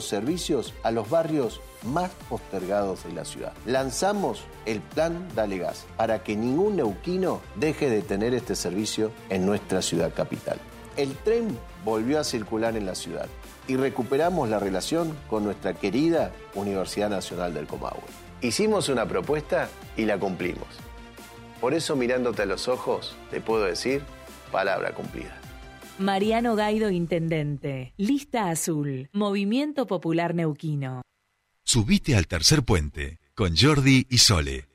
servicios a los barrios más postergados de la ciudad. Lanzamos el plan Dale Gas para que ningún neuquino deje de tener este servicio en nuestra ciudad capital. El tren volvió a circular en la ciudad y recuperamos la relación con nuestra querida Universidad Nacional del Comahue. Hicimos una propuesta y la cumplimos. Por eso mirándote a los ojos te puedo decir palabra cumplida. Mariano Gaido, Intendente. Lista Azul. Movimiento Popular Neuquino. Subite al tercer puente con Jordi y Sole.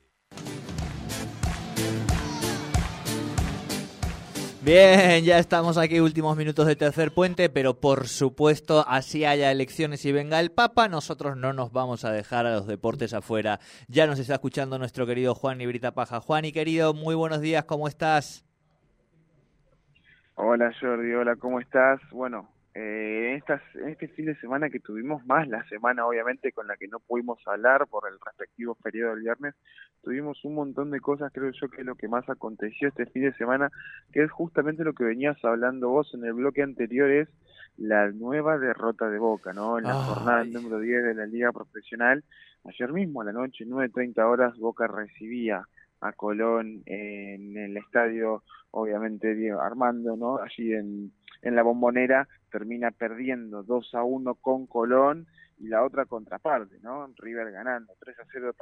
Bien, ya estamos aquí, últimos minutos de tercer puente, pero por supuesto, así haya elecciones y venga el Papa, nosotros no nos vamos a dejar a los deportes afuera. Ya nos está escuchando nuestro querido Juan Ibrita Paja. Juan y querido, muy buenos días, ¿cómo estás? Hola Jordi, hola, ¿cómo estás? Bueno, eh, estas, este fin de semana que tuvimos más, la semana obviamente con la que no pudimos hablar por el respectivo periodo del viernes, tuvimos un montón de cosas, creo yo que es lo que más aconteció este fin de semana, que es justamente lo que venías hablando vos en el bloque anterior, es la nueva derrota de Boca, ¿no? En la jornada número 10 de la Liga Profesional, ayer mismo a la noche, 9.30 horas, Boca recibía a Colón en el estadio, obviamente Diego Armando, ¿no? Allí en, en la bombonera termina perdiendo 2 a 1 con Colón y la otra contraparte, ¿no? River ganando 3 a 0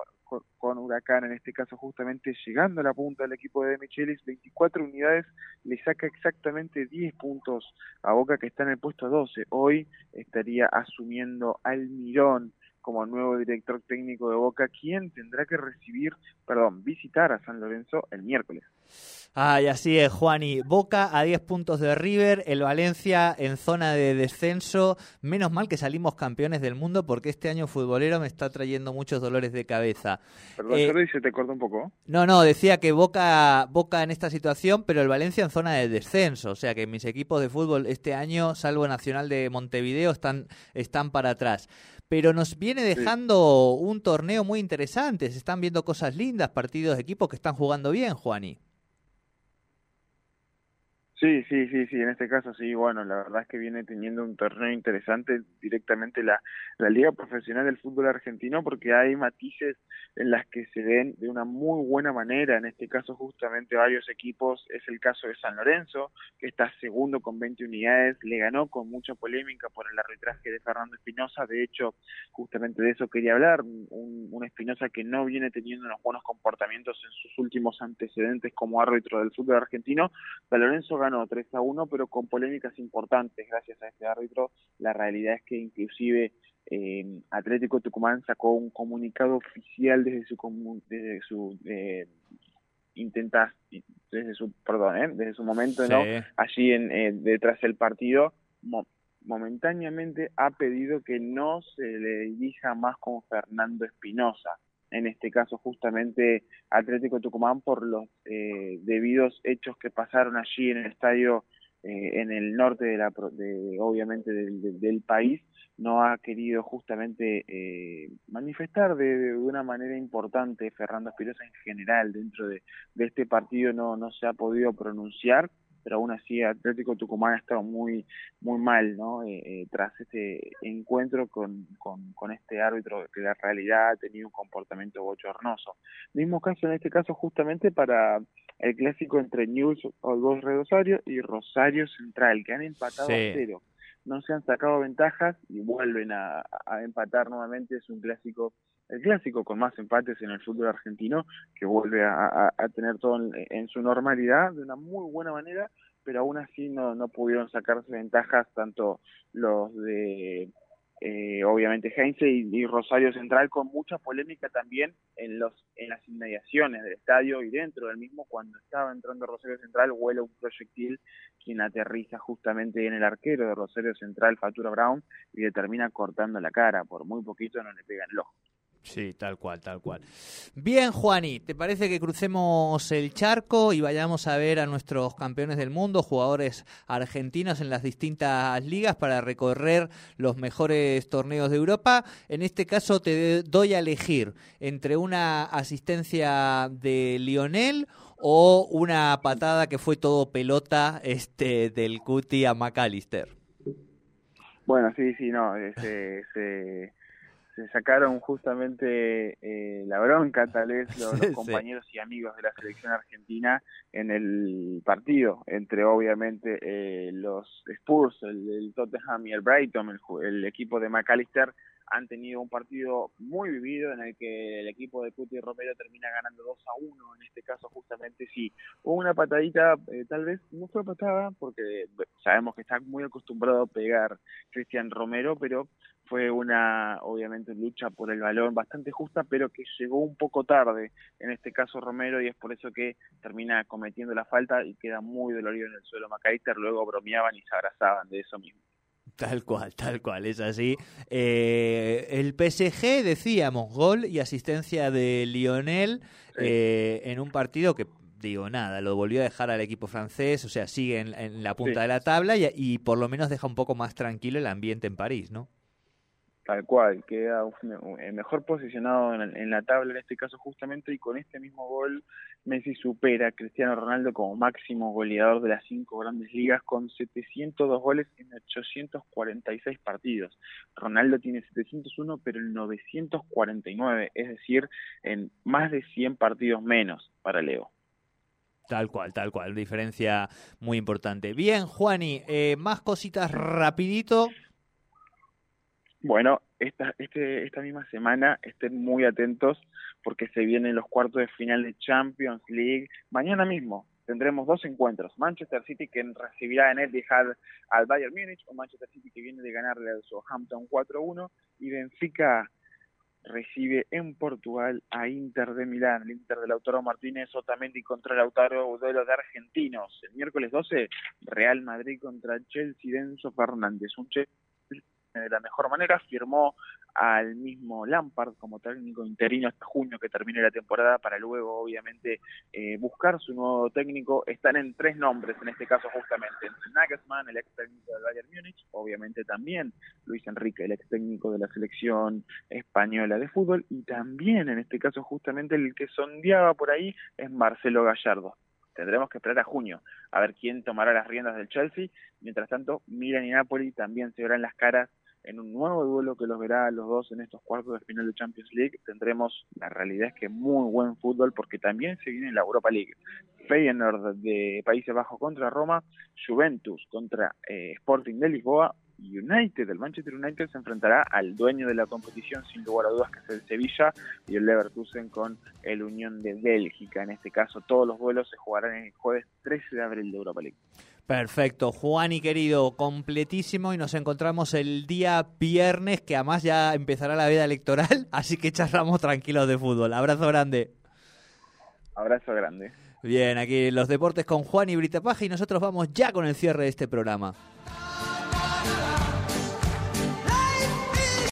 con Huracán, en este caso justamente llegando a la punta del equipo de Michelis, 24 unidades, le saca exactamente 10 puntos a Boca que está en el puesto 12. Hoy estaría asumiendo Almirón como nuevo director técnico de Boca, quien tendrá que recibir, perdón, visitar a San Lorenzo el miércoles. Ay, así es, Juani. Boca a 10 puntos de River, el Valencia en zona de descenso. Menos mal que salimos campeones del mundo porque este año futbolero me está trayendo muchos dolores de cabeza. Perdón, eh, se te corta un poco. No, no, decía que Boca, Boca en esta situación, pero el Valencia en zona de descenso. O sea que mis equipos de fútbol este año, salvo Nacional de Montevideo, están, están para atrás pero nos viene dejando un torneo muy interesante. Se están viendo cosas lindas, partidos de equipos que están jugando bien, Juani. Sí, sí, sí, sí, en este caso sí, bueno, la verdad es que viene teniendo un torneo interesante directamente la, la Liga Profesional del Fútbol Argentino porque hay matices en las que se ven de una muy buena manera, en este caso justamente varios equipos, es el caso de San Lorenzo, que está segundo con 20 unidades, le ganó con mucha polémica por el arbitraje de Fernando Espinosa, de hecho, justamente de eso quería hablar, un, un Espinosa que no viene teniendo unos buenos comportamientos en sus últimos antecedentes como árbitro del fútbol argentino, San Lorenzo ganó 3 a 1, pero con polémicas importantes gracias a este árbitro. La realidad es que inclusive eh, Atlético Tucumán sacó un comunicado oficial desde su desde su eh, intenta desde su perdón ¿eh? desde su momento no allí en eh, detrás del partido momentáneamente ha pedido que no se le dirija más con Fernando Espinosa en este caso justamente Atlético Tucumán por los eh, debidos hechos que pasaron allí en el estadio eh, en el norte de la de, obviamente del, país no ha querido justamente eh, manifestar de, una manera importante Fernando Espinosa en general dentro de, de este partido no no se ha podido pronunciar pero aún así Atlético Tucumán ha estado muy muy mal no eh, eh, tras este encuentro con, con, con, este árbitro que la realidad ha tenido un comportamiento bochornoso. Mismo caso en este caso justamente para el clásico entre News Old Rosario y Rosario Central que han empatado a cero. No se han sacado ventajas y vuelven a, a empatar nuevamente. Es un clásico el clásico con más empates en el fútbol argentino, que vuelve a, tener todo en, su normalidad de una muy buena manera, pero aún así no, no pudieron sacarse ventajas tanto los de eh, obviamente Heinze y, Rosario Central con mucha polémica también en los en las inmediaciones del estadio y dentro del mismo cuando estaba entrando Rosario Central vuela un proyectil quien aterriza justamente en el arquero de Rosario Central Fatura Brown y le termina cortando la cara. Por muy poquito no le pegan el ojo Sí, tal cual, tal cual. Bien, Juani, ¿te parece que crucemos el charco y vayamos a ver a nuestros campeones del mundo, jugadores argentinos en las distintas ligas para recorrer los mejores torneos de Europa? En este caso te doy a elegir entre una asistencia de Lionel o una patada que fue todo pelota este del Cuti a McAllister. Bueno, sí, sí, no, se, se, sacaron justamente eh, la bronca, tal vez, los, compañeros y amigos de la selección argentina en el partido entre, obviamente, eh, los Spurs, el, Tottenham y el Brighton, el, el equipo de McAllister, han tenido un partido muy vivido en el que el equipo de Cuti Romero termina ganando 2 a 1, en este caso justamente sí, hubo una patadita, eh, tal vez no fue patada, porque sabemos que está muy acostumbrado a pegar Cristian Romero, pero fue una, obviamente, lucha por el balón bastante justa, pero que llegó un poco tarde, en este caso Romero, y es por eso que termina cometiendo la falta y queda muy dolorido en el suelo Macaister, luego bromeaban y se abrazaban de eso mismo. Tal cual, tal cual, es así. Eh, el PSG, decíamos, gol y asistencia de Lionel eh, en un partido que, digo, nada, lo volvió a dejar al equipo francés, o sea, sigue en, la punta de la tabla y, por lo menos deja un poco más tranquilo el ambiente en París, ¿no? Tal cual, queda mejor posicionado en, la tabla en este caso justamente y con este mismo gol Messi supera a Cristiano Ronaldo como máximo goleador de las cinco grandes ligas con 702 goles en 846 partidos. Ronaldo tiene 701 pero en 949, es decir, en más de 100 partidos menos para Leo. Tal cual, tal cual, diferencia muy importante. Bien, Juani, eh, más cositas rapidito. Bueno, esta, este, esta misma semana estén muy atentos porque se vienen los cuartos de final de Champions League. Mañana mismo tendremos dos encuentros. Manchester City que recibirá en Etihad al Bayern Múnich o Manchester City que viene de ganarle al Southampton 4-1 y Benfica recibe en Portugal a Inter de Milán, el Inter de Lautaro Martínez, Otamendi contra Lautaro, duelo de argentinos. El miércoles 12, Real Madrid contra Chelsea, Denso Fernández, un Chelsea de la mejor manera, firmó al mismo Lampard como técnico interino hasta junio que termine la temporada para luego obviamente eh, buscar su nuevo técnico. Están en tres nombres en este caso justamente, entre Nagelsmann, el ex técnico del Bayern Múnich, obviamente también Luis Enrique, el ex técnico de la selección española de fútbol y también en este caso justamente el que sondeaba por ahí es Marcelo Gallardo tendremos que esperar a junio a ver quién tomará las riendas del Chelsea. Mientras tanto, Milan y Napoli también se verán las caras en un nuevo duelo que los verá a los dos en estos cuartos de final de Champions League. Tendremos, la realidad es que muy buen fútbol porque también se viene la Europa League. Feyenoord de Países Bajos contra Roma, Juventus contra eh, Sporting de Lisboa, United, el Manchester United se enfrentará al dueño de la competición sin lugar a dudas que es el Sevilla y el Leverkusen con el Unión de Bélgica. En este caso todos los duelos se jugarán el jueves 13 de abril de Europa League. Perfecto, Juan y querido, completísimo y nos encontramos el día viernes que además ya empezará la vida electoral, así que charlamos tranquilos de fútbol. Abrazo grande. Abrazo grande. Bien, aquí los deportes con Juan y Brita Paja y nosotros vamos ya con el cierre de este programa.